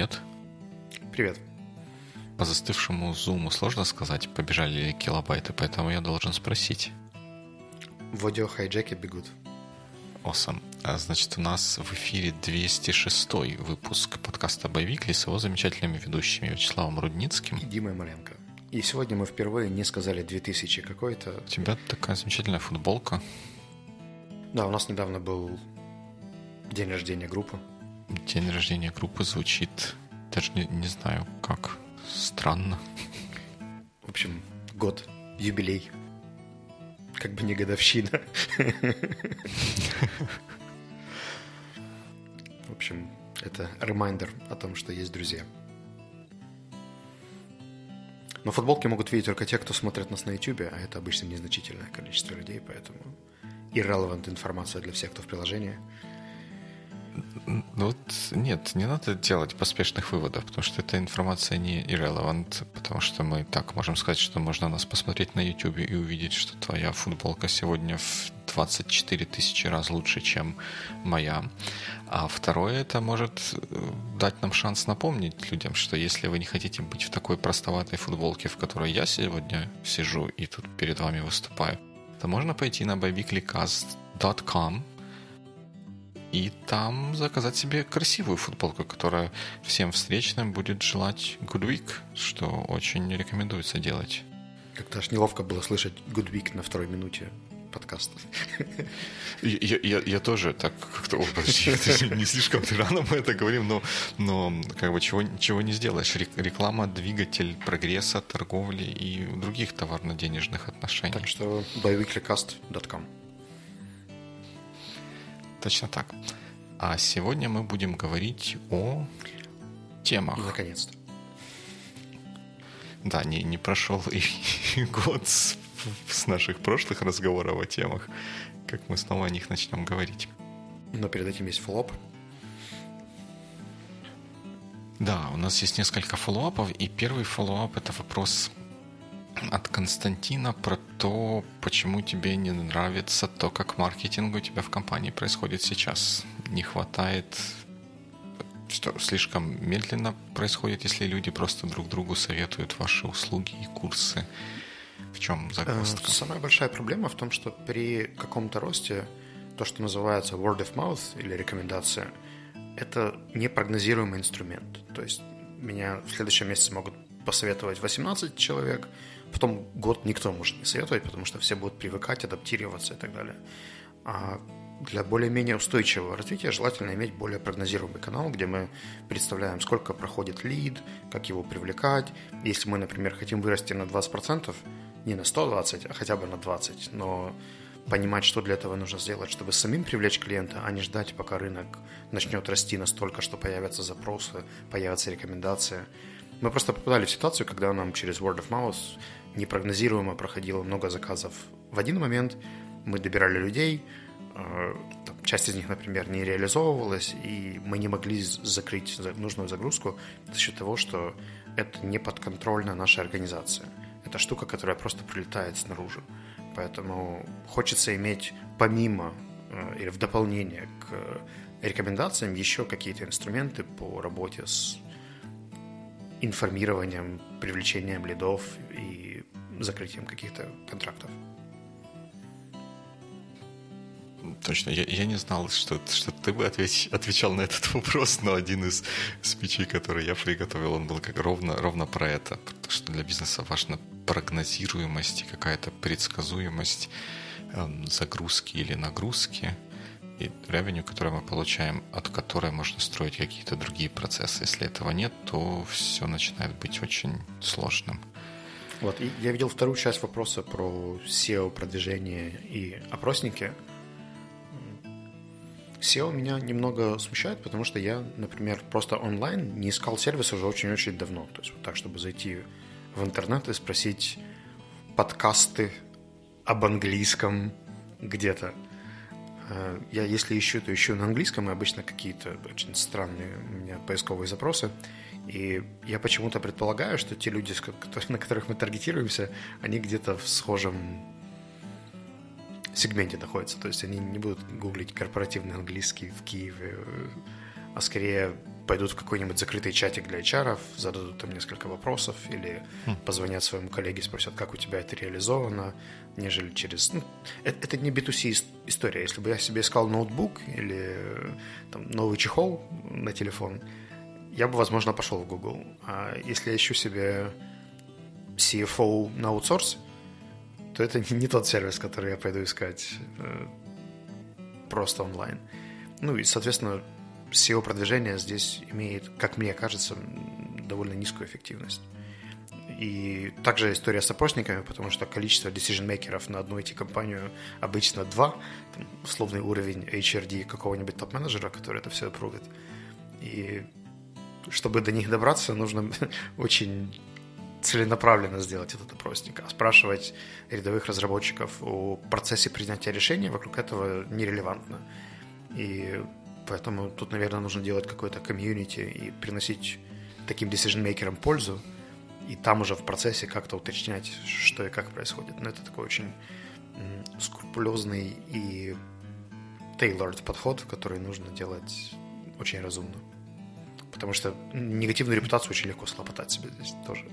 привет. Привет. По застывшему зуму сложно сказать, побежали ли килобайты, поэтому я должен спросить. В аудиохайджеке бегут. Awesome. А, значит, у нас в эфире 206 выпуск подкаста «Боевикли» с его замечательными ведущими Вячеславом Рудницким. И Димой Маленко. И сегодня мы впервые не сказали 2000 какой-то. У тебя такая замечательная футболка. Да, у нас недавно был день рождения группы. День рождения группы звучит, даже не, не знаю как, странно. В общем, год, юбилей. Как бы не годовщина. В общем, это ремайдер о том, что есть друзья. Но футболки могут видеть только те, кто смотрит нас на YouTube, а это обычно незначительное количество людей, поэтому irrelevant информация для всех, кто в приложении. Ну вот нет, не надо делать поспешных выводов, потому что эта информация не irrelevant, потому что мы так можем сказать, что можно нас посмотреть на YouTube и увидеть, что твоя футболка сегодня в 24 тысячи раз лучше, чем моя. А второе, это может э, дать нам шанс напомнить людям, что если вы не хотите быть в такой простоватой футболке, в которой я сегодня сижу и тут перед вами выступаю, то можно пойти на babyclicast.com и там заказать себе красивую футболку, которая всем встречным будет желать Good Week, что очень рекомендуется делать. Как-то аж неловко было слышать Good Week на второй минуте подкаста. Я, я, я тоже так как-то, о, подожди, не слишком рано мы это говорим, но, но как бы чего, чего не сделаешь. Реклама – двигатель прогресса, торговли и других товарно-денежных отношений. Так что byweeklycast.com Точно так. А сегодня мы будем говорить о темах. Наконец-то. Да, не, не прошел и год с, с наших прошлых разговоров о темах, как мы снова о них начнем говорить. Но перед этим есть follow-up. Да, у нас есть несколько follow-up ов, и первый follow-up – это вопрос от Константина про то, почему тебе не нравится то, как маркетинг у тебя в компании происходит сейчас. Не хватает что слишком медленно происходит, если люди просто друг другу советуют ваши услуги и курсы. В чем загвоздка? Э, самая большая проблема в том, что при каком-то росте то, что называется word of mouth или рекомендация, это непрогнозируемый инструмент. То есть меня в следующем месяце могут посоветовать 18 человек, потом год никто может не советовать, потому что все будут привыкать, адаптироваться и так далее. А для более-менее устойчивого развития желательно иметь более прогнозируемый канал, где мы представляем, сколько проходит лид, как его привлекать. Если мы, например, хотим вырасти на 20%, не на 120, а хотя бы на 20, но понимать, что для этого нужно сделать, чтобы самим привлечь клиента, а не ждать, пока рынок начнет расти настолько, что появятся запросы, появятся рекомендации. Мы просто попадали в ситуацию, когда нам через word of mouth непрогнозируемо проходило много заказов в один момент, мы добирали людей, э, часть из них, например, не реализовывалась, и мы не могли закрыть нужную загрузку за счет того, что это не подконтрольна наша организация. Это штука, которая просто прилетает снаружи. Поэтому хочется иметь помимо э, или в дополнение к рекомендациям еще какие-то инструменты по работе с информированием, привлечением лидов и закрытием каких-то контрактов. Точно, я, я не знал, что, что ты бы отвеч, отвечал на этот вопрос, но один из спичей, который я приготовил, он был как ровно, ровно про это. Потому что для бизнеса важна прогнозируемость и какая-то предсказуемость э, загрузки или нагрузки и ревеню, которое мы получаем, от которой можно строить какие-то другие процессы. Если этого нет, то все начинает быть очень сложным. Вот, и я видел вторую часть вопроса про SEO, продвижение и опросники. SEO меня немного смущает, потому что я, например, просто онлайн не искал сервис уже очень-очень давно. То есть вот так, чтобы зайти в интернет и спросить подкасты об английском где-то – Э, я, если ищу, то ищу на английском, и обычно какие-то очень странные у меня поисковые запросы. И я почему-то предполагаю, что те люди, на которых мы таргетируемся, они где-то в схожем сегменте находятся. То есть они не будут гуглить корпоративный английский в Киеве, а скорее пойдут в какой-нибудь закрытый чатик для HR, зададут там несколько вопросов или хм. позвонят своему коллеге, спросят, как у тебя это реализовано, нежели через... Ну, это, это не B2C история. Если бы я себе искал ноутбук или там, новый чехол на телефон, я бы, возможно, пошел в Google. А если я ищу себе CFO на аутсорс, то это не тот сервис, который я пойду искать э, просто онлайн. Ну и, соответственно, SEO-продвижение здесь имеет, как мне кажется, довольно низкую эффективность. И также история с опросниками, потому что количество decision-мейкеров на одну IT-компанию обычно два, там, условный уровень HRD какого-нибудь топ-менеджера, который это все опрувит. И чтобы до них добраться, нужно очень целенаправленно сделать этот опросник, а спрашивать рядовых разработчиков о процессе принятия решения вокруг этого нерелевантно. И поэтому тут, наверное, нужно делать какое-то комьюнити и приносить таким decision-мейкерам пользу, и там уже в процессе как-то уточнять, что и как происходит. Но это такой очень скрупулезный и tailored подход, который нужно делать очень разумно. Потому что негативную репутацию очень легко слопотать себе здесь тоже.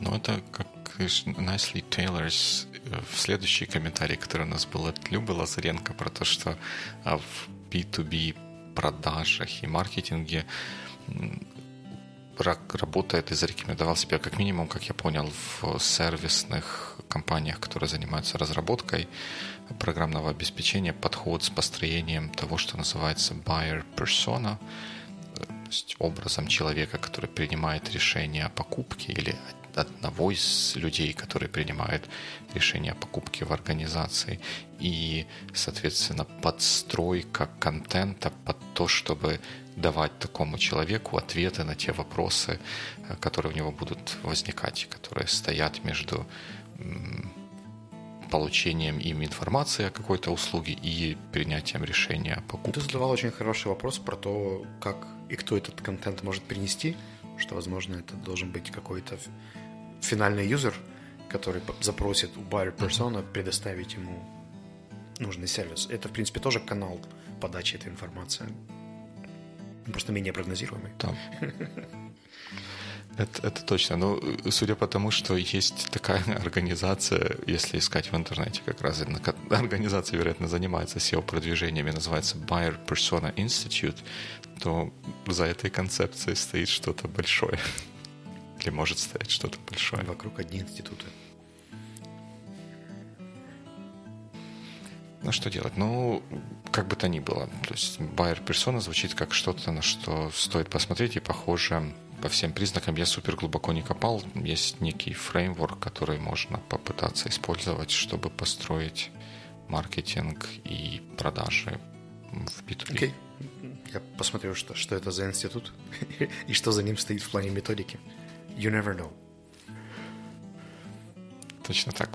Ну, это как nicely tailors э, в следующий комментарий, который у нас был от Любы Лазаренко про то, что а, в B2B продажах и маркетинге работает и зарекомендовал себя как минимум, как я понял, в сервисных компаниях, которые занимаются разработкой программного обеспечения, подход с построением того, что называется buyer persona, э, то есть образом человека, который принимает решение о покупке или одного из людей, который принимает решение о покупке в организации, и, соответственно, подстройка контента под то, чтобы давать такому человеку ответы на те вопросы, э, которые у него будут возникать, которые стоят между получением им информации о какой-то услуге и принятием решения о покупке. Ты задавал очень хороший вопрос про то, как и кто этот контент может принести, что, возможно, это должен быть какой-то финальный юзер, который запросит у buyer persona предоставить ему нужный сервис. Это, в принципе, тоже канал подачи этой информации. Просто менее прогнозируемый. Да. Это, это точно. Но ну, судя по тому, что есть такая организация, если искать в интернете, как раз организация, вероятно, занимается SEO-продвижениями, называется Buyer Persona Institute, то за этой концепцией стоит что-то большое. Или может стоять что-то большое. Вокруг одни институты. Ну, что делать? Ну, как бы то ни было. То есть Байер персона звучит как что-то, на что стоит посмотреть, и похоже по всем признакам я супер глубоко не копал. Есть некий фреймворк, который можно попытаться использовать, чтобы построить маркетинг и продажи в B2B. Okay. Я посмотрю, что, что это за институт и что за ним стоит в плане методики. You never know. Точно так.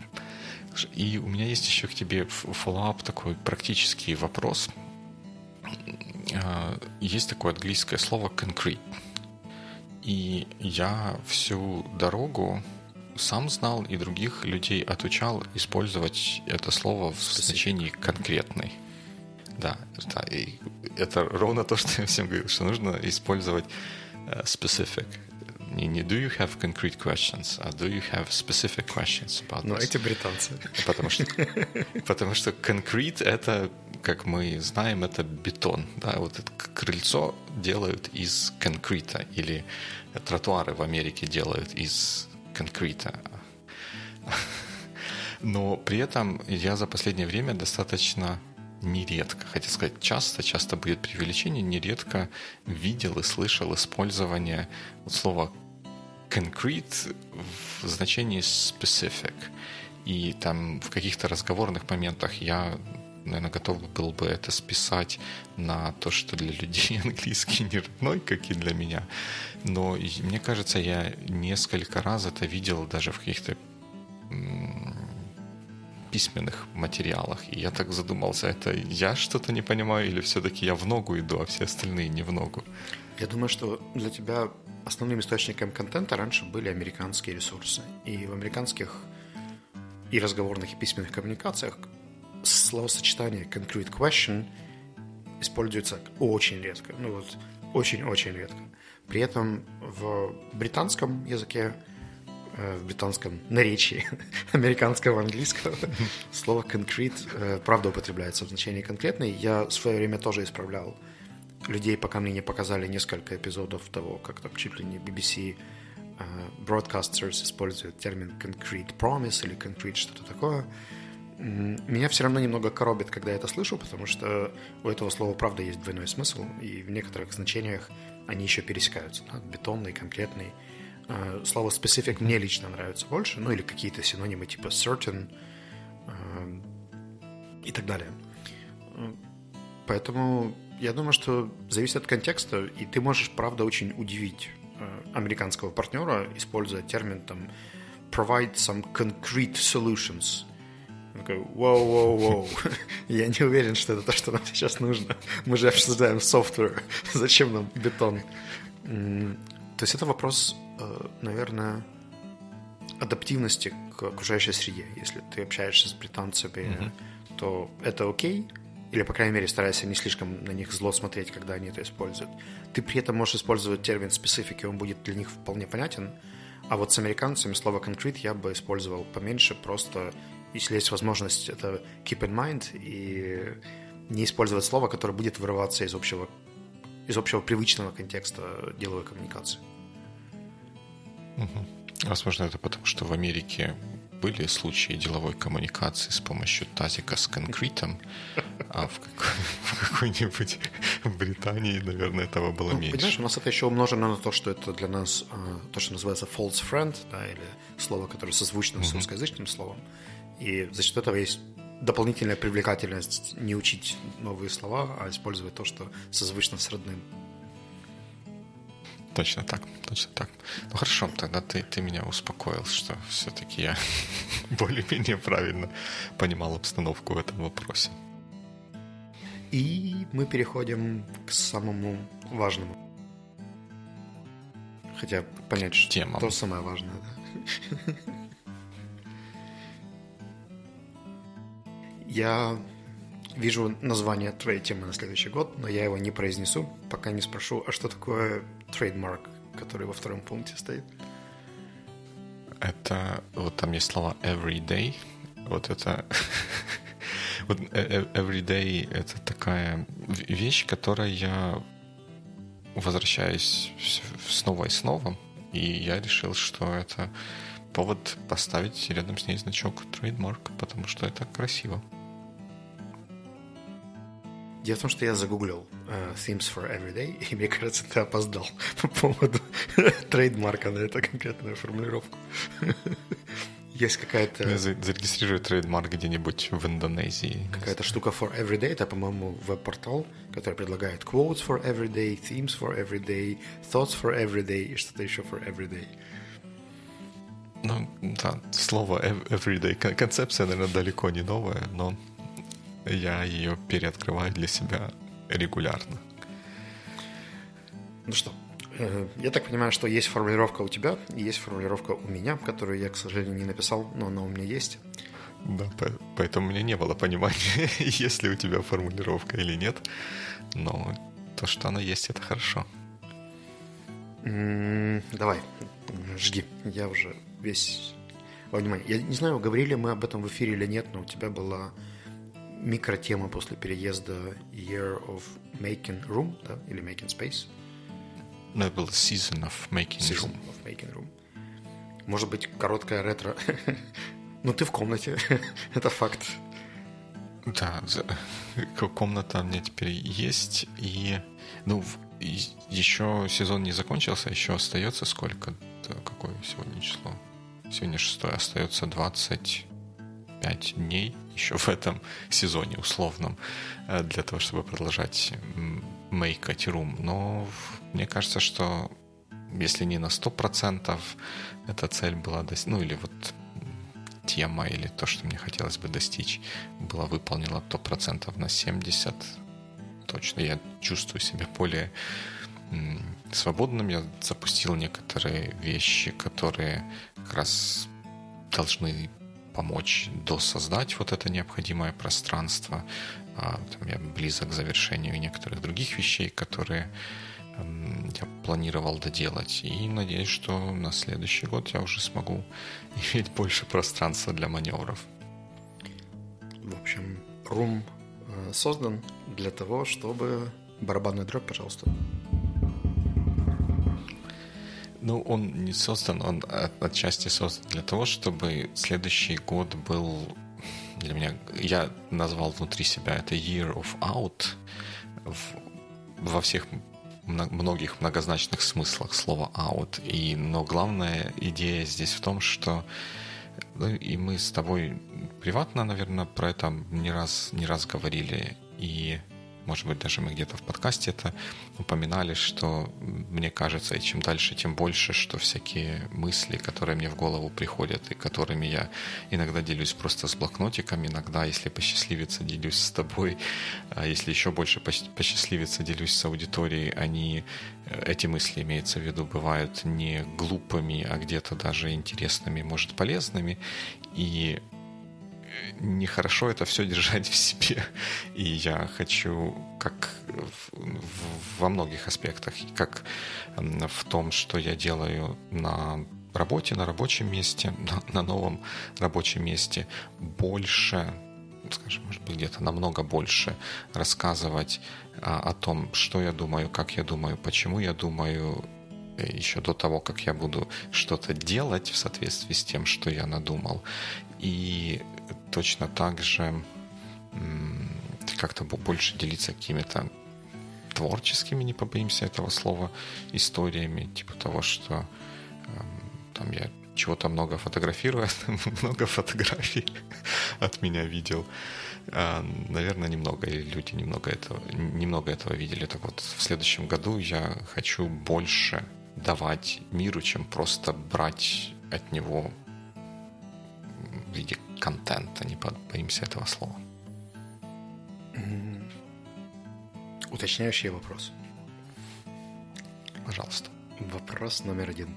И у меня есть еще к тебе follow-up такой практический вопрос. А, есть такое английское слово concrete. И я всю дорогу сам знал и других людей отучал использовать это слово в значении конкретный. Да, да, и это ровно то, что я всем говорил, что нужно использовать uh, specific не, не do you have concrete questions, а do you have specific questions about Ну, эти британцы. Потому что, потому что concrete — это, как мы знаем, это бетон. Да? Вот это крыльцо делают из конкрита, или тротуары в Америке делают из конкрита. Но при этом я за последнее время достаточно нередко, хотя сказать часто, часто будет преувеличение, нередко видел и слышал использование слова concrete в значении specific. И там в каких-то разговорных моментах я, наверное, готов был бы это списать на то, что для людей английский не родной, как и для меня. Но мне кажется, я несколько раз это видел даже в каких-то письменных материалах. И я так задумался, это я что-то не понимаю или все-таки я в ногу иду, а все остальные не в ногу? Я думаю, что для тебя основным источником контента раньше были американские ресурсы. И в американских и разговорных, и письменных коммуникациях словосочетание concrete question используется очень редко. Ну вот, очень-очень редко. При этом в британском языке, э, в британском наречии американского английского слово concrete э, правда употребляется в значении конкретный. Я в свое время тоже исправлял людей, пока мне не показали несколько эпизодов того, как там чуть ли не BBC э, broadcasters используют термин concrete promise или concrete что-то такое. Меня все равно немного коробит, когда я это слышу, потому что у этого слова правда есть двойной смысл, и в некоторых значениях они еще пересекаются. Да? Бетонный, конкретный. Э, слово specific мне лично нравится больше, ну или какие-то синонимы типа certain э, и так далее. Поэтому я думаю, что зависит от контекста, и ты можешь, правда, очень удивить э, американского партнера, используя термин там provide some concrete solutions. такой, воу-воу-воу, я не уверен, что это то, что нам сейчас нужно. Мы же обсуждаем software, зачем нам бетон? То есть это вопрос, э, наверное, адаптивности к окружающей среде. Если ты общаешься с британцами, mm-hmm. то это окей, или, по крайней мере, старайся не слишком на них зло смотреть, когда они это используют. Ты при этом можешь использовать термин специфики, он будет для них вполне понятен. А вот с американцами слово concrete я бы использовал поменьше, просто если есть возможность, это keep in mind и не использовать слово, которое будет вырываться из общего, из общего привычного контекста деловой коммуникации. Угу. Возможно, это потому, что в Америке были случаи деловой коммуникации с помощью тазика с конкретом, а в, какой- нибудь Британии, наверное, этого было ну, меньше. Понимаешь, у нас это еще умножено на то, что это для нас а, то, что называется false friend, да, или слово, которое созвучно mm-hmm. с русскоязычным словом. И за счет этого есть дополнительная привлекательность не учить новые слова, а использовать то, что созвучно с родным. Точно так, точно так. Ну хорошо, тогда ты, ты меня успокоил, что все-таки я более-менее правильно понимал обстановку в этом вопросе. И мы переходим к самому важному. Хотя понять, что Темам. то самое важное. Да? Я вижу название твоей темы на следующий год, но я его не произнесу, пока не спрошу, а что такое trademark, который во втором пункте стоит? Это вот там есть слова everyday. Вот это вот э, э, everyday это такая вещь, которая я возвращаюсь снова и снова, и я решил, что это повод поставить рядом с ней значок trademark, потому что это красиво. Дело в том, что я загуглил uh, Themes for Everyday, и мне кажется, ты опоздал по поводу trademark а на эту конкретную формулировку. Есть какая-то... Зарегистрирую trademark где-нибудь в Индонезии. Какая-то штука for everyday, это, по-моему, веб-портал, который предлагает quotes for everyday, themes for everyday, thoughts for everyday и что-то еще for everyday. Ну, да, слово everyday, концепция, наверное, далеко не новая, но я ее переоткрываю для себя регулярно. Ну что, э, я так понимаю, что есть формулировка у тебя, есть формулировка у меня, которую я, к сожалению, не написал, но она у меня есть. Да, поэтому у меня не было понимания, есть ли у тебя формулировка или нет. Но то, что она есть, это хорошо. Давай, жги. Я уже весь во внимание. Я не знаю, говорили мы об этом в эфире или нет, но у тебя была микротема после переезда Year of Making Room, да, или Making Space. No, это был Season of Making season Room. of Making Room. Может быть, короткая ретро. ну, ты в комнате, это факт. Да, комната у меня теперь есть, и, ну, еще сезон не закончился, еще остается сколько? Какое сегодня число? Сегодня шестое, остается 20 5 дней еще в этом сезоне условном э, для того, чтобы продолжать мейкать рум. Но мне кажется, что если не на 100% эта цель была достигнута, ну или вот тема или то, что мне хотелось бы достичь, была выполнена, то процентов на 70 точно. Я чувствую себя более свободным. Я запустил некоторые вещи, которые как раз должны помочь досоздать вот это необходимое пространство. А, там я близок к завершению некоторых других вещей, которые я планировал доделать. И надеюсь, что на следующий год я уже смогу иметь больше пространства для маневров. В общем, рум э, создан для того, чтобы... Барабанный дробь, пожалуйста. Ну, он не создан, он отчасти создан для того, чтобы следующий год был для меня... Я назвал внутри себя это Year of Out в, во всех многих многозначных смыслах слова out. И, но главная идея здесь в том, что ну, и мы с тобой приватно, наверное, про это не раз, не раз говорили. И может быть, даже мы где-то в подкасте это упоминали, что мне кажется, и чем дальше, тем больше, что всякие мысли, которые мне в голову приходят и которыми я иногда делюсь просто с блокнотиком, иногда, если посчастливится, делюсь с тобой, а если еще больше посчастливится, делюсь с аудиторией, они, э, эти мысли, имеется в виду, бывают не глупыми, а где-то даже интересными, может, полезными, и нехорошо это все держать в себе. И я хочу, как в, в, во многих аспектах, как в том, что я делаю на работе, на рабочем месте, на, на новом рабочем месте, больше скажем, может быть, где-то намного больше рассказывать а, о том, что я думаю, как я думаю, почему я думаю, э, еще до того, как я буду что-то делать в соответствии с тем, что я надумал. И точно так же как-то больше делиться какими-то творческими, не побоимся этого слова, историями, типа того, что эм, там я чего-то много фотографирую, много фотографий от меня видел. А, наверное, немного, или люди немного этого, немного этого видели. Так вот, в следующем году я хочу больше давать миру, чем просто брать от него в виде контента, не боимся этого слова. Уточняющий вопрос. Пожалуйста. Вопрос номер один.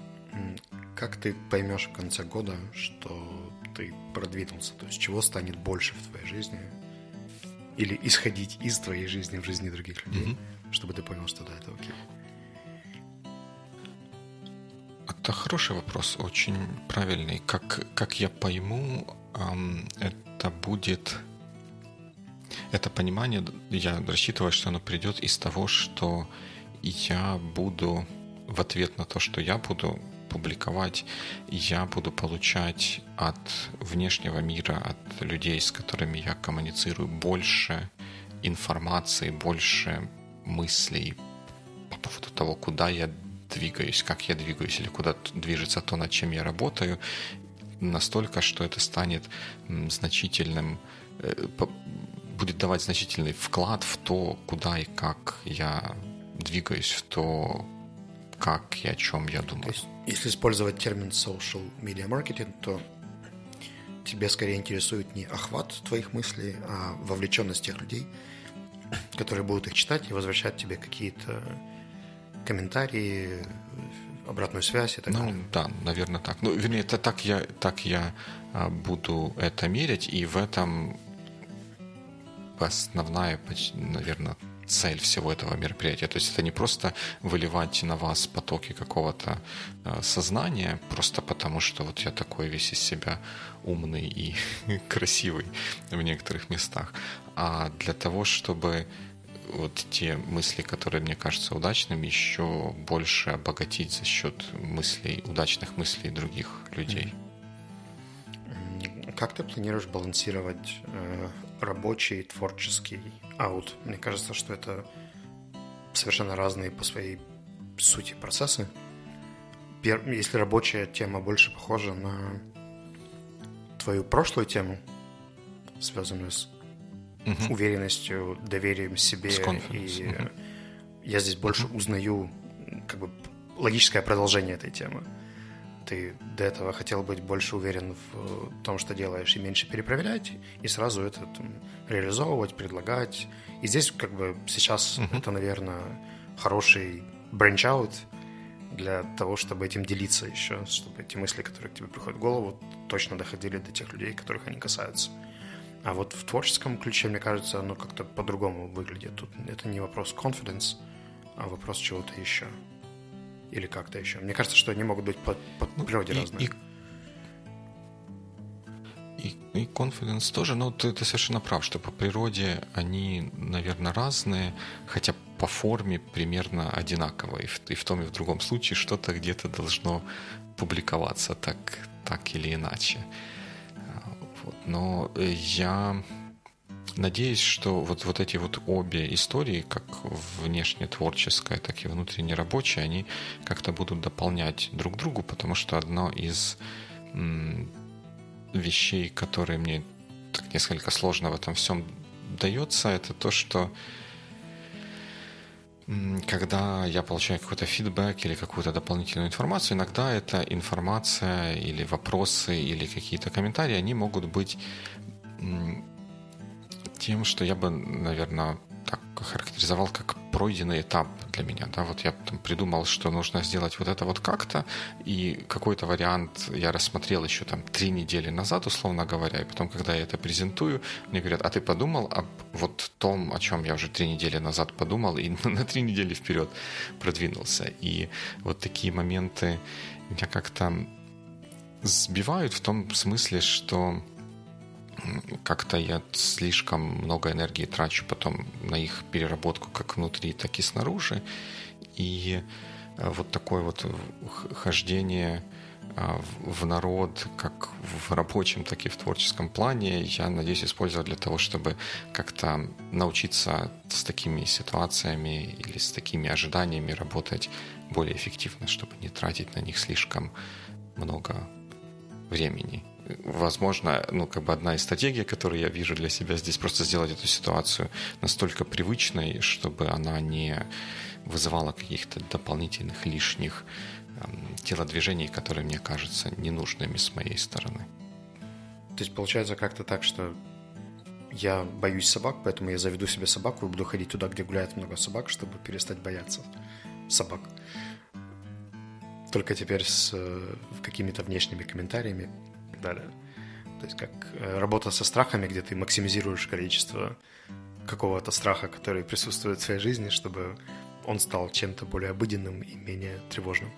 Как ты поймешь в конце года, что ты продвинулся? То есть чего станет больше в твоей жизни? Или исходить из твоей жизни в жизни других людей, mm-hmm. чтобы ты понял, что да, это окей? Это хороший вопрос, очень правильный. Как, как я пойму, это будет... Это понимание, я рассчитываю, что оно придет из того, что я буду в ответ на то, что я буду публиковать, я буду получать от внешнего мира, от людей, с которыми я коммуницирую, больше информации, больше мыслей по поводу того, куда я двигаюсь, как я двигаюсь или куда движется то, над чем я работаю, настолько, что это станет значительным, э, будет давать значительный вклад в то, куда и как я двигаюсь, в то, как и о чем я думаю. То есть, если использовать термин social media marketing, то тебе скорее интересует не охват твоих мыслей, а вовлеченность тех людей, которые будут их читать и возвращать тебе какие-то комментарии, обратную связь и так ну, далее. да, наверное, так. Ну, вернее, это так я, так я а, буду это мерить, и в этом основная, наверное, цель всего этого мероприятия. То есть это не просто выливать на вас потоки какого-то э, сознания, просто потому что вот я такой весь из себя умный и красивый в некоторых местах, а для того, чтобы вот те мысли, которые мне кажутся удачными, еще больше обогатить за счет мыслей, удачных мыслей других людей. Как ты планируешь балансировать э, рабочий, творческий аут? Мне кажется, что это совершенно разные по своей сути процессы. Если рабочая тема больше похожа на твою прошлую тему, связанную с угу. уверенностью, доверием себе. И угу. я здесь больше угу. узнаю как бы логическое продолжение этой темы. Ты до этого хотел быть больше уверен в том, что делаешь, и меньше перепроверять, и сразу это там, реализовывать, предлагать. И здесь как бы сейчас угу. это, наверное, хороший branch out, для того, чтобы этим делиться еще, чтобы эти мысли, которые к тебе приходят в голову, точно доходили до тех людей, которых они касаются. А вот в творческом ключе, мне кажется, оно как-то по-другому выглядит. Тут это не вопрос confidence, а вопрос чего-то еще. Или как-то еще. Мне кажется, что они могут быть по, по ну, природе и, разные. И, и, и confidence тоже, но ты, ты совершенно прав, что по природе они, наверное, разные, хотя по форме примерно одинаково. И в, и в том, и в другом случае что-то где-то должно публиковаться так, так или иначе. Вот. Но э, я надеюсь, что вот, вот эти вот обе истории, как внешне творческая, так и внутренне рабочая, они как-то будут дополнять друг другу, потому что одно из м, вещей, которые мне так несколько сложно в этом всем дается, это то, что когда я получаю какой-то фидбэк или какую-то дополнительную информацию, иногда эта информация или вопросы или какие-то комментарии, они могут быть тем, что я бы, наверное, так характеризовал как пройденный этап для меня. Да? Вот я там придумал, что нужно сделать вот это вот как-то, и какой-то вариант я рассмотрел еще там три недели назад, условно говоря, и потом, когда я это презентую, мне говорят, а ты подумал об вот том, о чем я уже три недели назад подумал, и на три недели вперед продвинулся. И вот такие моменты меня как-то сбивают в том смысле, что как-то я слишком много энергии трачу потом на их переработку как внутри, так и снаружи. И э, вот такое вот хождение э, в народ, как в рабочем, так и в творческом плане, я надеюсь использовать для того, чтобы как-то научиться с такими ситуациями или с такими ожиданиями работать более эффективно, чтобы не тратить на них слишком много времени возможно, ну, как бы одна из стратегий, которую я вижу для себя здесь, просто сделать эту ситуацию настолько привычной, чтобы она не вызывала каких-то дополнительных лишних эм, телодвижений, которые мне кажутся ненужными с моей стороны. То есть получается как-то так, что я боюсь собак, поэтому я заведу себе собаку и буду ходить туда, где гуляет много собак, чтобы перестать бояться собак. Только теперь с э, какими-то внешними комментариями так далее. То есть как э, работа со страхами, где ты максимизируешь количество какого-то страха, который присутствует в твоей жизни, чтобы он стал чем-то более обыденным и менее тревожным.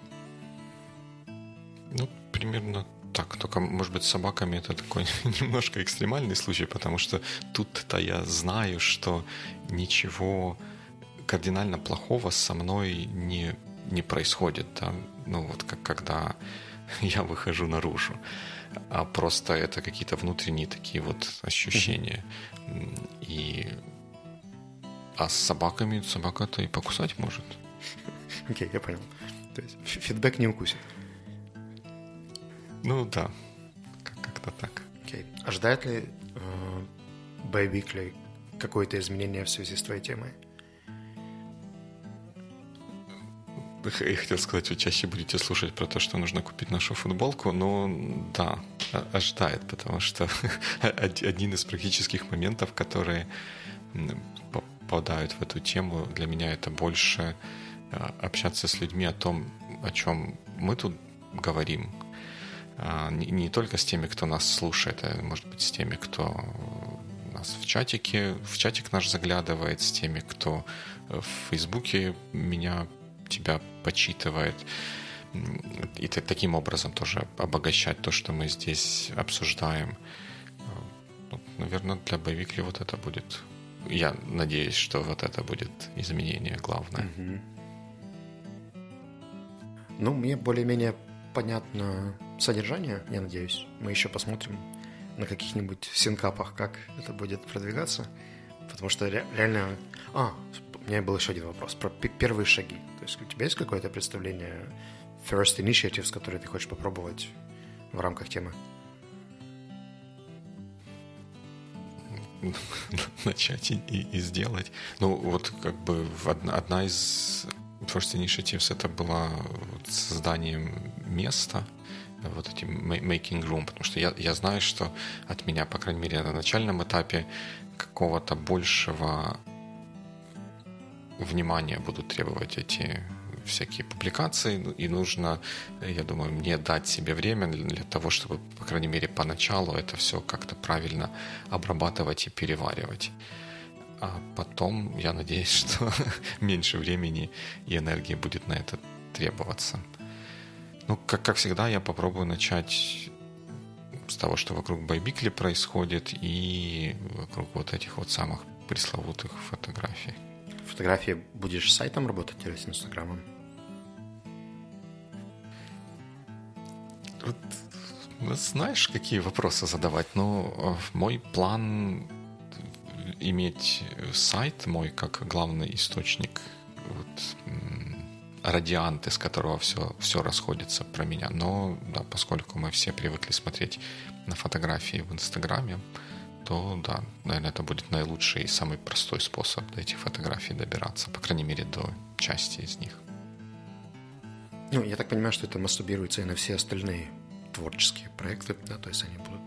Ну, примерно так. Только, может быть, с собаками это такой немножко экстремальный случай, потому что тут-то я знаю, что ничего кардинально плохого со мной не, не происходит. Да? Ну, вот как когда я выхожу наружу а просто это какие-то внутренние такие вот ощущения. И а с собаками собака-то и покусать может. Окей, okay, я понял. То есть фидбэк не укусит. Ну да, как-то так. Окей. Okay. Ожидает ли э, Bay какое-то изменение в связи с твоей темой? Я хотел сказать, вы чаще будете слушать про то, что нужно купить нашу футболку, но да, ожидает, потому что один из практических моментов, которые попадают в эту тему, для меня это больше а, общаться с людьми о том, о чем мы тут говорим, а, не только с теми, кто нас слушает, а может быть с теми, кто нас в чатике, в чатик наш заглядывает, с теми, кто в Фейсбуке меня тебя почитывает. И таким образом тоже обогащать то, что мы здесь обсуждаем. Ну, наверное, для боевикли вот это будет... Я надеюсь, что вот это будет изменение главное. Угу. Ну, мне более-менее понятно содержание, я надеюсь. Мы еще посмотрим на каких-нибудь синкапах, как это будет продвигаться. Потому что реально... А, у меня был еще один вопрос про первые шаги. То есть у тебя есть какое-то представление first initiatives, которые ты хочешь попробовать в рамках темы? начать и, и, и сделать. Ну, вот как бы одна, одна из first initiatives это было созданием места, вот этим making room, потому что я, я знаю, что от меня, по крайней мере, на начальном этапе какого-то большего внимания будут требовать эти всякие публикации, ну, и нужно, я думаю, мне дать себе время для того, чтобы, по крайней мере, поначалу это все как-то правильно обрабатывать и переваривать. А потом, я надеюсь, что меньше времени и энергии будет на это требоваться. Ну, как, как всегда, я попробую начать с того, что вокруг Байбикли происходит, и вокруг вот этих вот самых пресловутых фотографий. Фотографии будешь с сайтом работать или с Инстаграмом? Вот, ну, знаешь, какие вопросы задавать? Ну, мой план иметь сайт мой как главный источник вот, радиант, из которого все, все расходится про меня. Но да, поскольку мы все привыкли смотреть на фотографии в Инстаграме, то да, наверное, это будет наилучший и самый простой способ до этих фотографий добираться, по крайней мере, до части из них. Ну, я так понимаю, что это мастурбируется и на все остальные творческие проекты, да, то есть они будут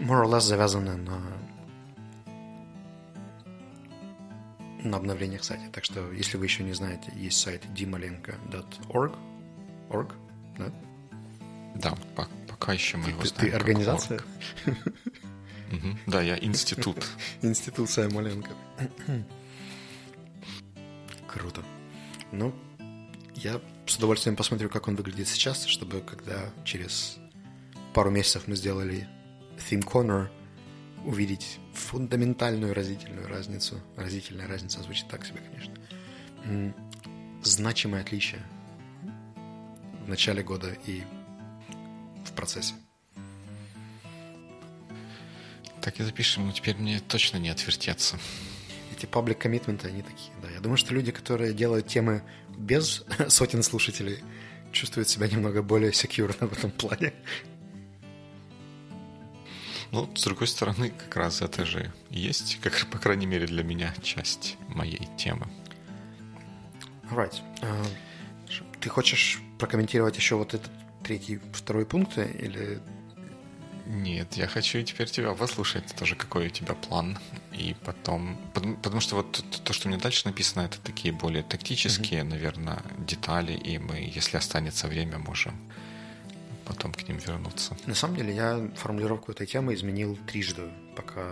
more or less завязаны на на обновлениях сайта. Так что, если вы еще не знаете, есть сайт dimalenko.org. Org, да? Да, пока еще мы его ты, знаем. Ты организация? Да, я институт. Институт Саймоленко. Круто. Ну, я с удовольствием посмотрю, как он выглядит сейчас, чтобы когда через пару месяцев мы сделали Theme Corner, увидеть фундаментальную разительную разницу. Разительная разница звучит так себе, конечно. Значимое отличие в начале года и в процессе. Так и запишем, но теперь мне точно не отвертеться. Эти паблик коммитменты, они такие, да. Я думаю, что люди, которые делают темы без сотен слушателей, чувствуют себя немного более секьюрно в этом плане. Ну, с другой стороны, как раз это же есть, как, по крайней мере, для меня часть моей темы. Right. Uh, ты хочешь прокомментировать еще вот этот третий, второй пункт или... Нет, я хочу теперь тебя послушать тоже, какой у тебя план. И потом... Потому, потому что вот то, что мне дальше написано, это такие более тактические, mm-hmm. наверное, детали, и мы, если останется время, можем потом к ним вернуться. На самом деле я формулировку этой темы изменил трижды, пока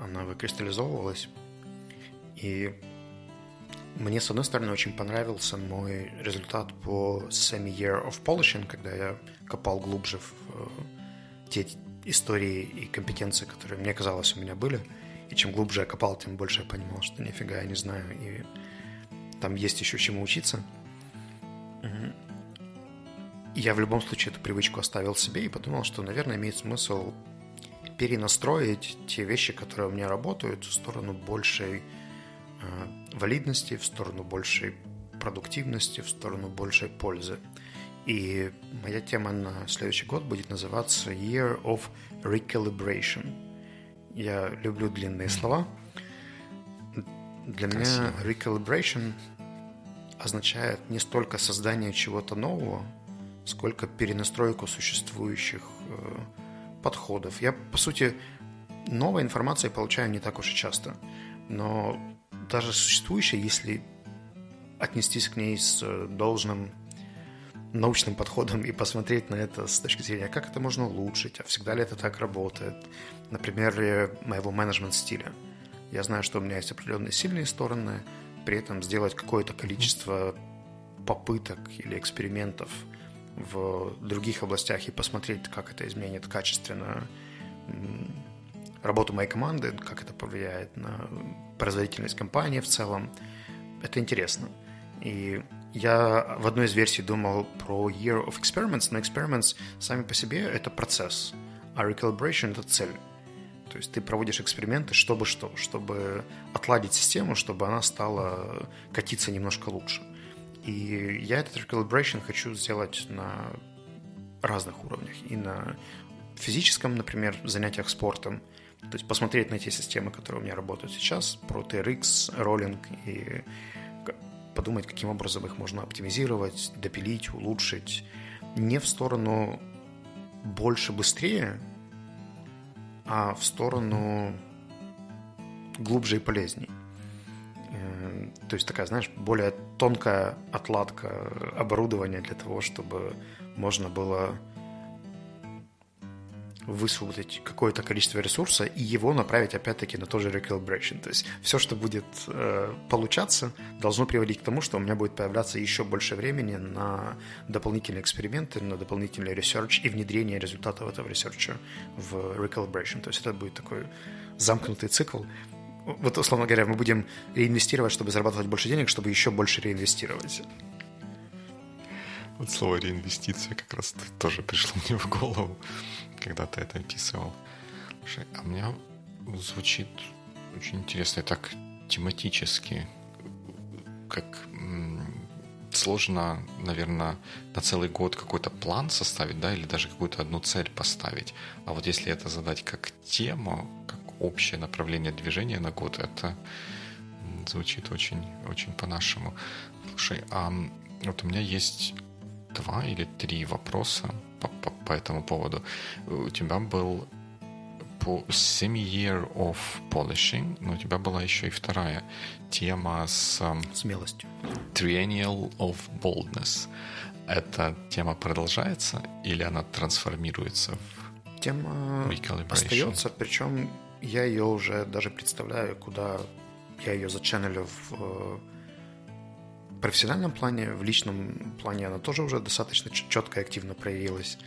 она выкристаллизовывалась. И мне, с одной стороны, очень понравился мой результат по semi-year of polishing, когда я копал глубже в э, те истории и компетенции, которые мне казалось у меня были. И чем глубже я копал, тем больше я понимал, что нифига я не знаю, и там есть еще чему учиться я в любом случае эту привычку оставил себе и подумал, что, наверное, имеет смысл перенастроить те вещи, которые у меня работают, в сторону большей валидности, в сторону большей продуктивности, в сторону большей пользы. И моя тема на следующий год будет называться Year of Recalibration. Я люблю длинные слова. Для Красиво. меня recalibration означает не столько создание чего-то нового, сколько перенастройку существующих э, подходов. Я, по сути, новой информации получаю не так уж и часто, но даже существующая, если отнестись к ней с э, должным научным подходом и посмотреть на это с точки зрения, как это можно улучшить, а всегда ли это так работает. Например, моего менеджмент-стиля. Я знаю, что у меня есть определенные сильные стороны, при этом сделать какое-то количество попыток или экспериментов – в других областях и посмотреть, как это изменит качественно работу моей команды, как это повлияет на производительность компании в целом. Это интересно. И я в одной из версий думал про Year of Experiments, но experiments сами по себе — это процесс, а recalibration — это цель. То есть ты проводишь эксперименты, чтобы что? Чтобы отладить систему, чтобы она стала катиться немножко лучше. И я этот recalibration хочу сделать на разных уровнях. И на физическом, например, занятиях спортом. То есть посмотреть на те системы, которые у меня работают сейчас, про TRX, роллинг, и подумать, каким образом их можно оптимизировать, допилить, улучшить. Не в сторону больше, быстрее, а в сторону глубже и полезней. Э, то есть такая, знаешь, более тонкая отладка оборудования для того, чтобы можно было высвободить какое-то количество ресурса и его направить опять-таки на тот же recalibration. То есть все, что будет э, получаться, должно приводить к тому, что у меня будет появляться еще больше времени на дополнительные эксперименты, на дополнительный research и внедрение результатов этого research а в recalibration. То есть это будет такой замкнутый цикл. Вот, условно говоря, мы будем реинвестировать, чтобы зарабатывать больше денег, чтобы еще больше реинвестировать. Вот слово реинвестиция как раз тоже пришло мне в голову когда ты это описывал. Слушай, а у меня звучит очень интересно, и так тематически, как сложно, наверное, на целый год какой-то план составить, да, или даже какую-то одну цель поставить. А вот если это задать как тему, как общее направление движения на год, это звучит очень, очень по-нашему. Слушай, а вот у меня есть два или три вопроса по, по, по этому поводу. У тебя был по semi-year of polishing, но у тебя была еще и вторая тема с... Смелостью. Triennial of boldness. Эта тема продолжается или она трансформируется в Тема остается, причем я ее уже даже представляю, куда я ее зачаннелю в э, профессиональном плане, в личном плане она тоже уже достаточно четко и активно проявилась.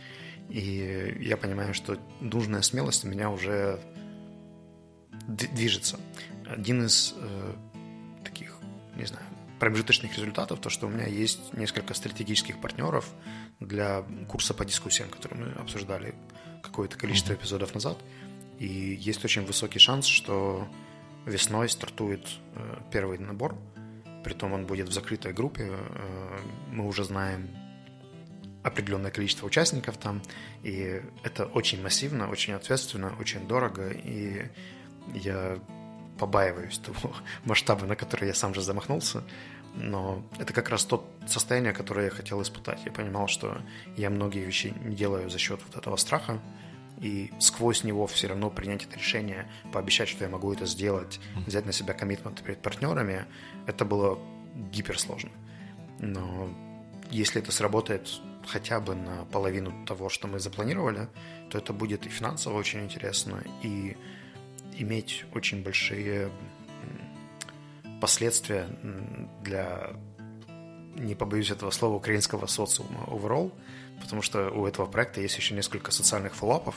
И я понимаю, что нужная смелость у меня уже движется. Один из э, таких, не знаю, промежуточных результатов, то, что у меня есть несколько стратегических партнеров для курса по дискуссиям, который мы обсуждали какое-то количество эпизодов назад. И есть очень высокий шанс, что весной стартует э, первый набор – притом он будет в закрытой группе, э, мы уже знаем определенное количество участников там, и это очень массивно, очень ответственно, очень дорого, и я побаиваюсь того масштаба, на который я сам же замахнулся, но это как раз то состояние, которое я хотел испытать. Я понимал, что я многие вещи не делаю за счет вот этого страха, и сквозь него все равно принять это решение, пообещать, что я могу это сделать, взять на себя коммитмент перед партнерами, это было гиперсложно. Но если это сработает хотя бы на половину того, что мы запланировали, то это будет и финансово очень интересно, и иметь очень большие последствия для, не побоюсь этого слова, украинского социума overall – потому что у этого проекта есть еще несколько социальных фоллапов,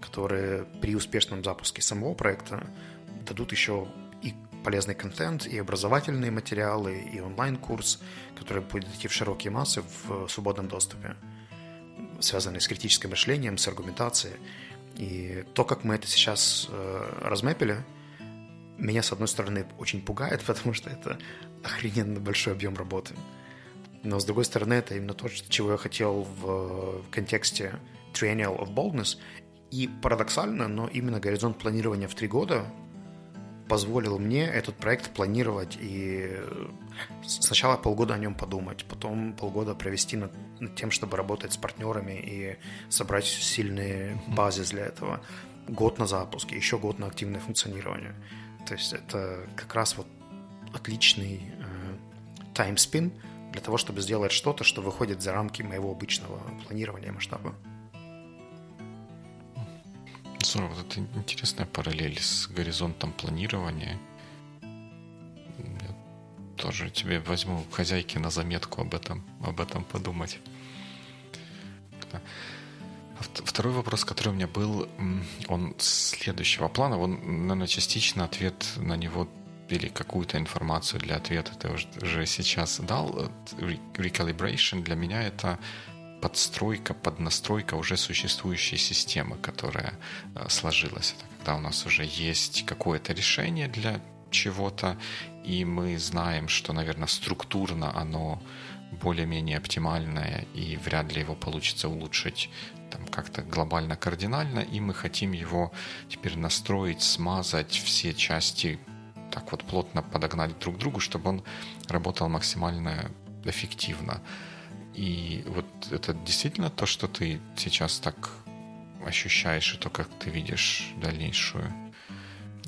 которые при успешном запуске самого проекта дадут еще и полезный контент, и образовательные материалы, и онлайн-курс, который будет идти в широкие массы в свободном доступе, связанный с критическим мышлением, с аргументацией. И то, как мы это сейчас э, размепили, меня, с одной стороны, очень пугает, потому что это охрененно большой объем работы. Но, с другой стороны, это именно то, чего я хотел в, в контексте Triennial of Boldness. И парадоксально, но именно горизонт планирования в три года позволил мне этот проект планировать и сначала полгода о нем подумать, потом полгода провести над, над тем, чтобы работать с партнерами и собрать сильные базы для этого. Год на запуске, еще год на активное функционирование. То есть это как раз вот отличный э, таймспин, для того, чтобы сделать что-то, что выходит за рамки моего обычного планирования масштаба. Здорово, это интересная параллель с горизонтом планирования. Я тоже тебе возьму хозяйки на заметку об этом, об этом подумать. А второй вопрос, который у меня был, он следующего плана. Он, наверное, частично ответ на него или какую-то информацию для ответа ты уже сейчас дал. Recalibration для меня это подстройка, поднастройка уже существующей системы, которая э, сложилась. Это когда у нас уже есть какое-то решение для чего-то, и мы знаем, что, наверное, структурно оно более-менее оптимальное, и вряд ли его получится улучшить там как-то глобально кардинально, и мы хотим его теперь настроить, смазать все части так вот плотно подогнать друг к другу, чтобы он работал максимально эффективно. И вот это действительно то, что ты сейчас так ощущаешь, и то, как ты видишь дальнейшую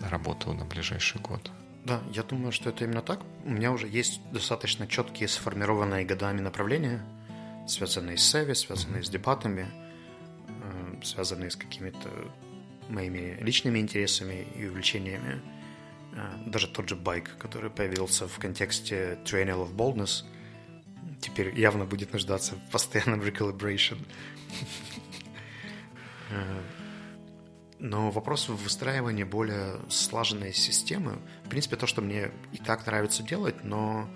работу на ближайший год. Да, я думаю, что это именно так. У меня уже есть достаточно четкие сформированные годами направления, связанные с Севи, связанные с дебатами, э, связанные с какими-то моими личными интересами и увлечениями. Э, даже тот же байк, который появился в контексте Triennial of Boldness, теперь явно будет нуждаться в постоянном recalibration. Э, но вопрос в выстраивании более слаженной системы, в принципе, то, что мне и так нравится делать, но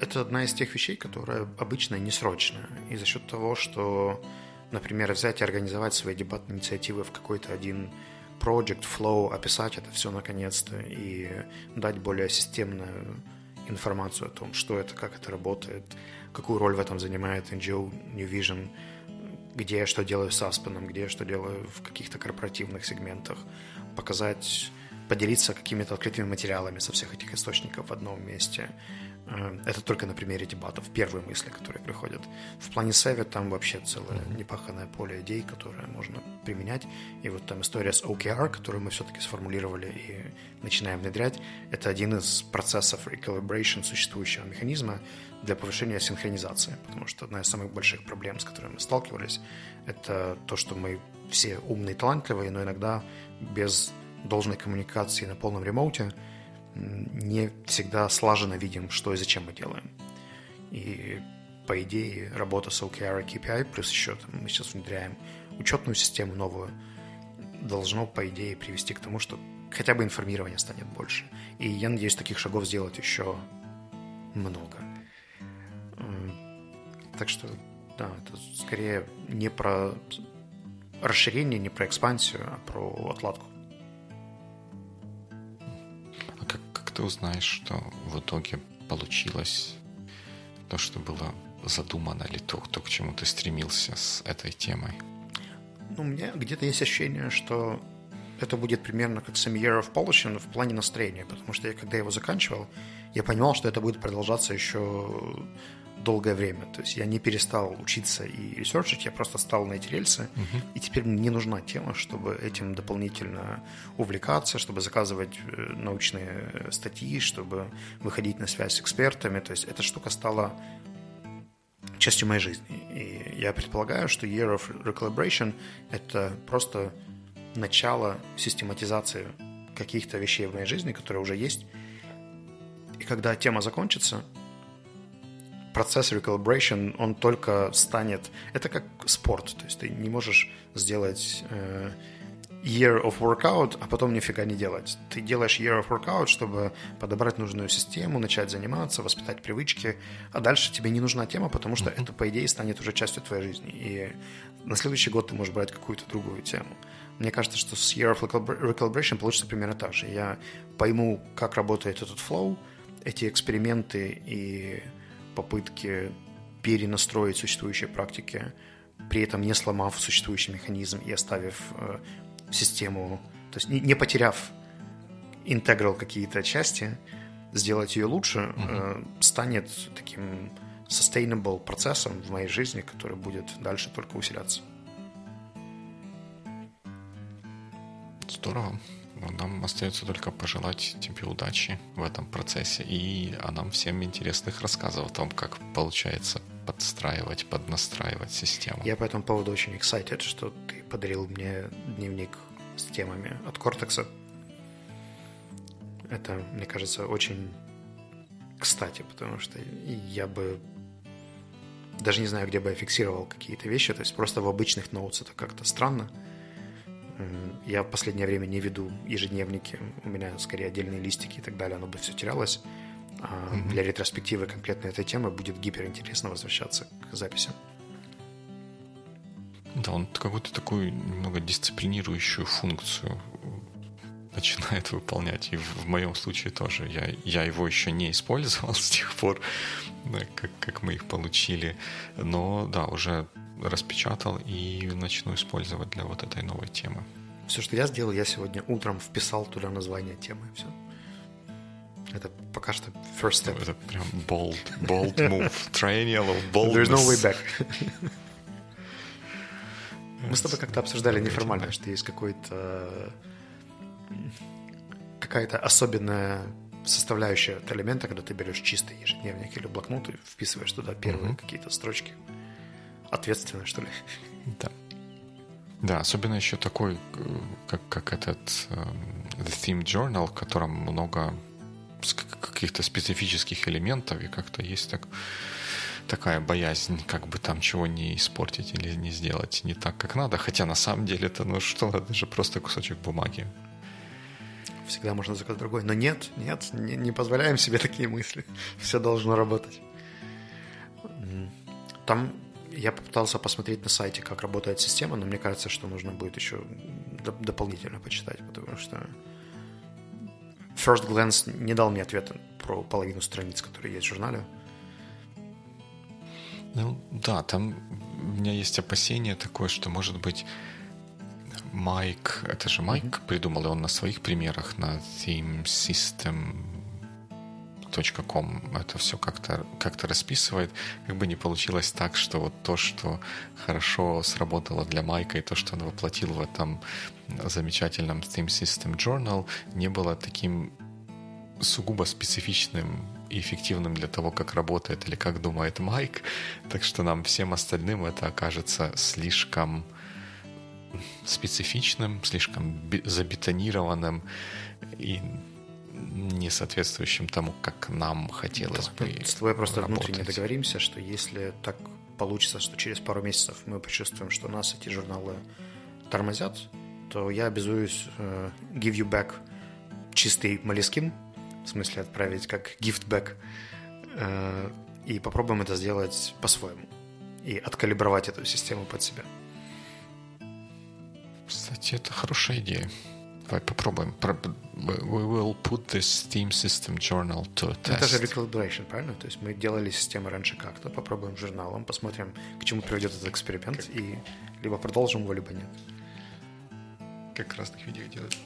это одна из тех вещей, которая обычно не срочная. И за счет того, что, например, взять и организовать свои дебатные инициативы в какой-то один project, flow, описать это все наконец-то и дать более системную информацию о том, что это, как это работает, какую роль в этом занимает NGO New Vision – где я что делаю с Аспеном, где я что делаю в каких-то корпоративных сегментах, показать, поделиться какими-то открытыми материалами со всех этих источников в одном месте. Это только на примере дебатов, первые мысли, которые приходят. В плане Севи там вообще целое непаханное поле идей, которые можно применять. И вот там история с OKR, которую мы все-таки сформулировали и начинаем внедрять, это один из процессов recalibration существующего механизма, для повышения синхронизации, потому что одна из самых больших проблем, с которыми мы сталкивались, это то, что мы все умные и талантливые, но иногда без должной коммуникации на полном ремоуте не всегда слаженно видим, что и зачем мы делаем. И по идее работа с OKR и KPI, плюс еще там, мы сейчас внедряем учетную систему новую, должно, по идее, привести к тому, что хотя бы информирование станет больше. И я надеюсь, таких шагов сделать еще много. Так что, да, это скорее не про расширение, не про экспансию, а про отладку. Ты узнаешь, что в итоге получилось то, что было задумано, или то, то, к чему ты стремился с этой темой? Ну, у меня где-то есть ощущение, что это будет примерно как Some Year of Polishing в плане настроения, потому что я, когда его заканчивал, я понимал, что это будет продолжаться еще долгое время. То есть я не перестал учиться и ресерчить, я просто стал на эти рельсы, uh-huh. и теперь мне не нужна тема, чтобы этим дополнительно увлекаться, чтобы заказывать э, научные статьи, чтобы выходить на связь с экспертами. То есть эта штука стала частью моей жизни. И я предполагаю, что Year of Recalibration — это просто начало систематизации каких-то вещей в моей жизни, которые уже есть. И когда тема закончится, процесс recalibration, он только станет... Это как спорт, то есть ты не можешь сделать э, year of workout, а потом нифига не делать. Ты делаешь year of workout, чтобы подобрать нужную систему, начать заниматься, воспитать привычки, а дальше тебе не нужна тема, потому что это, по идее, станет уже частью твоей жизни. И на следующий год ты можешь брать какую-то другую тему. Мне кажется, что с Year of Recalibration получится примерно так же. Я пойму, как работает этот flow, эти эксперименты и попытки перенастроить существующие практики, при этом не сломав существующий механизм и оставив э, систему, то есть не, не потеряв интеграл какие-то части, сделать ее лучше, mm-hmm. э, станет таким sustainable процессом в моей жизни, который будет дальше только усиляться. Здорово. Нам остается только пожелать тебе удачи в этом процессе. И а нам всем интересных рассказов о том, как получается подстраивать, поднастраивать систему. Я по этому поводу очень excited, что ты подарил мне дневник с темами от Кортекса. Это, мне кажется, очень кстати, потому что я бы даже не знаю, где бы я фиксировал какие-то вещи, то есть просто в обычных ноутс это как-то странно. Я в последнее время не веду ежедневники, у меня скорее отдельные листики и так далее, оно бы все терялось. А mm-hmm. Для ретроспективы конкретно этой темы будет гиперинтересно возвращаться к записям. Да, он какую-то такую немного дисциплинирующую функцию начинает выполнять. И в моем случае тоже. Я, я его еще не использовал с тех пор, как, как мы их получили. Но да, уже распечатал и начну использовать для вот этой новой темы. Все, что я сделал, я сегодня утром вписал туда название темы. Все. Это пока что first step. Это прям bold, bold move. Triennial of boldness. There's no way back. Мы с тобой как-то обсуждали неформально, что есть какой-то какая-то особенная составляющая от элемента, когда ты берешь чистый ежедневник или блокнот и вписываешь туда первые mm-hmm. какие-то строчки. Ответственно, что ли? Да. Да, особенно еще такой, э, как, как этот um, The Theme Journal, в котором много каких-то специфических элементов, и как-то есть так, такая боязнь, как бы там чего не испортить или не сделать не так, как надо. Хотя на самом деле это, ну что, это же просто кусочек бумаги. Всегда можно заказать другой. Но нет, нет, не, не позволяем себе такие мысли. Все должно работать. Там я попытался посмотреть на сайте, как работает система, но мне кажется, что нужно будет еще дополнительно почитать, потому что First Glance не дал мне ответа про половину страниц, которые есть в журнале. Ну да, там у меня есть опасение такое, что может быть Майк, это же Майк mm-hmm. придумал, и он на своих примерах на Theme System .com это все как-то как расписывает. Как бы не получилось так, что вот то, что хорошо сработало для Майка и то, что он воплотил в этом замечательном Theme System Journal, не было таким сугубо специфичным и эффективным для того, как работает или как думает Майк. Так что нам всем остальным это окажется слишком специфичным, слишком забетонированным и не соответствующим тому, как нам хотелось бы. С тобой просто работать. внутренне договоримся, что если так получится, что через пару месяцев мы почувствуем, что нас эти журналы тормозят, то я обязуюсь uh, give you back чистый молескин, в смысле отправить как gift back, uh, и попробуем это сделать по-своему и откалибровать эту систему под себя. Кстати, это хорошая идея. Давай попробуем. We will put this Steam System Journal to test. Это же recalibration, правильно? То есть мы делали систему раньше как-то, попробуем журналом, посмотрим, к чему приведет этот эксперимент, как... и либо продолжим его, либо нет. Как разных видео делать.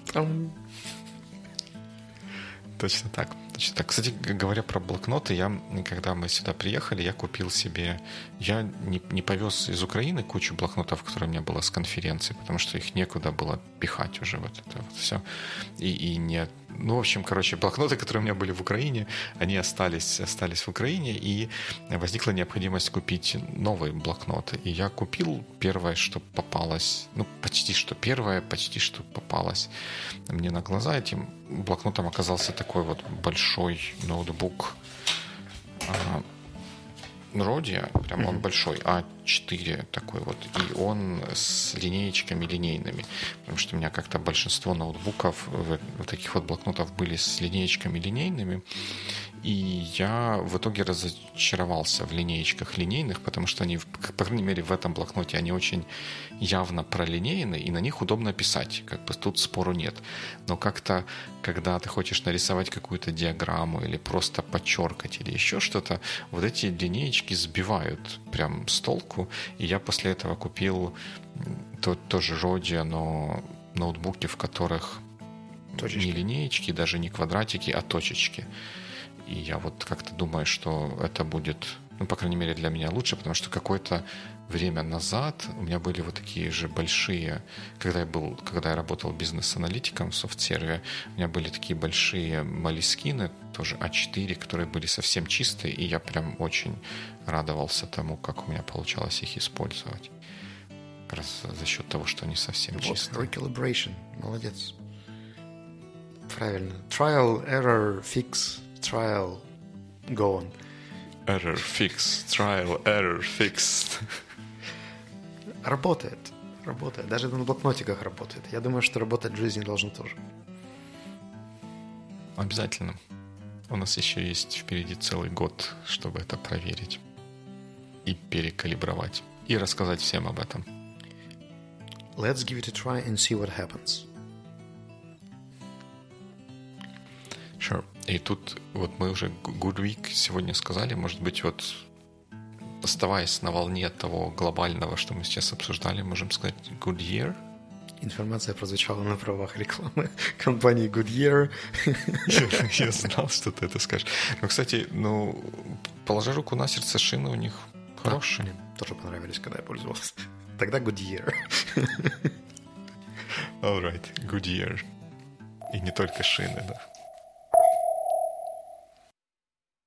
Точно так. Так. Кстати, говоря про блокноты, я, когда мы сюда приехали, я купил себе... Я не, не повез из Украины кучу блокнотов, которые у меня было с конференции, потому что их некуда было пихать уже вот это вот все. И, и не ну, в общем, короче, блокноты, которые у меня были в Украине, они остались, остались в Украине, и возникла необходимость купить новые блокноты. И я купил первое, что попалось, ну, почти что первое, почти что попалось мне на глаза. Этим блокнотом оказался такой вот большой ноутбук. А, Родия, прям он большой, А4 такой вот, и он с линеечками линейными, потому что у меня как-то большинство ноутбуков, вот таких вот блокнотов были с линеечками линейными, и я в итоге разочаровался в линеечках линейных, потому что они, по крайней мере, в этом блокноте они очень явно пролинейны, и на них удобно писать. Как бы тут спору нет. Но как-то, когда ты хочешь нарисовать какую-то диаграмму или просто подчеркать или еще что-то, вот эти линеечки сбивают прям с толку. И я после этого купил то, тоже Роди, но ноутбуки, в которых точечки. не линеечки, даже не квадратики, а точечки. И я вот как-то думаю, что это будет, ну, по крайней мере, для меня лучше, потому что какое-то время назад у меня были вот такие же большие, когда я был, когда я работал бизнес-аналитиком в софт-серве, у меня были такие большие молискины, тоже А4, которые были совсем чистые, и я прям очень радовался тому, как у меня получалось их использовать. Как раз за счет того, что они совсем вот, чистые. Recalibration. Молодец. Правильно. Trial, error, fix trial, go on. Error fix, trial, error fix. Работает, работает. Даже на блокнотиках работает. Я думаю, что работать в жизни должно тоже. Обязательно. У нас еще есть впереди целый год, чтобы это проверить и перекалибровать, и рассказать всем об этом. Let's give it a try and see what happens. Sure. И тут вот мы уже Good Week сегодня сказали, может быть, вот оставаясь на волне того глобального, что мы сейчас обсуждали, можем сказать Good Year. Информация прозвучала на правах рекламы компании Goodyear. Я, я знал, что ты это скажешь. Но, кстати, ну, положа руку на сердце, шины у них хорошие. Да, мне тоже понравились, когда я пользовался. Тогда Goodyear. All right, Goodyear. И не только шины, да.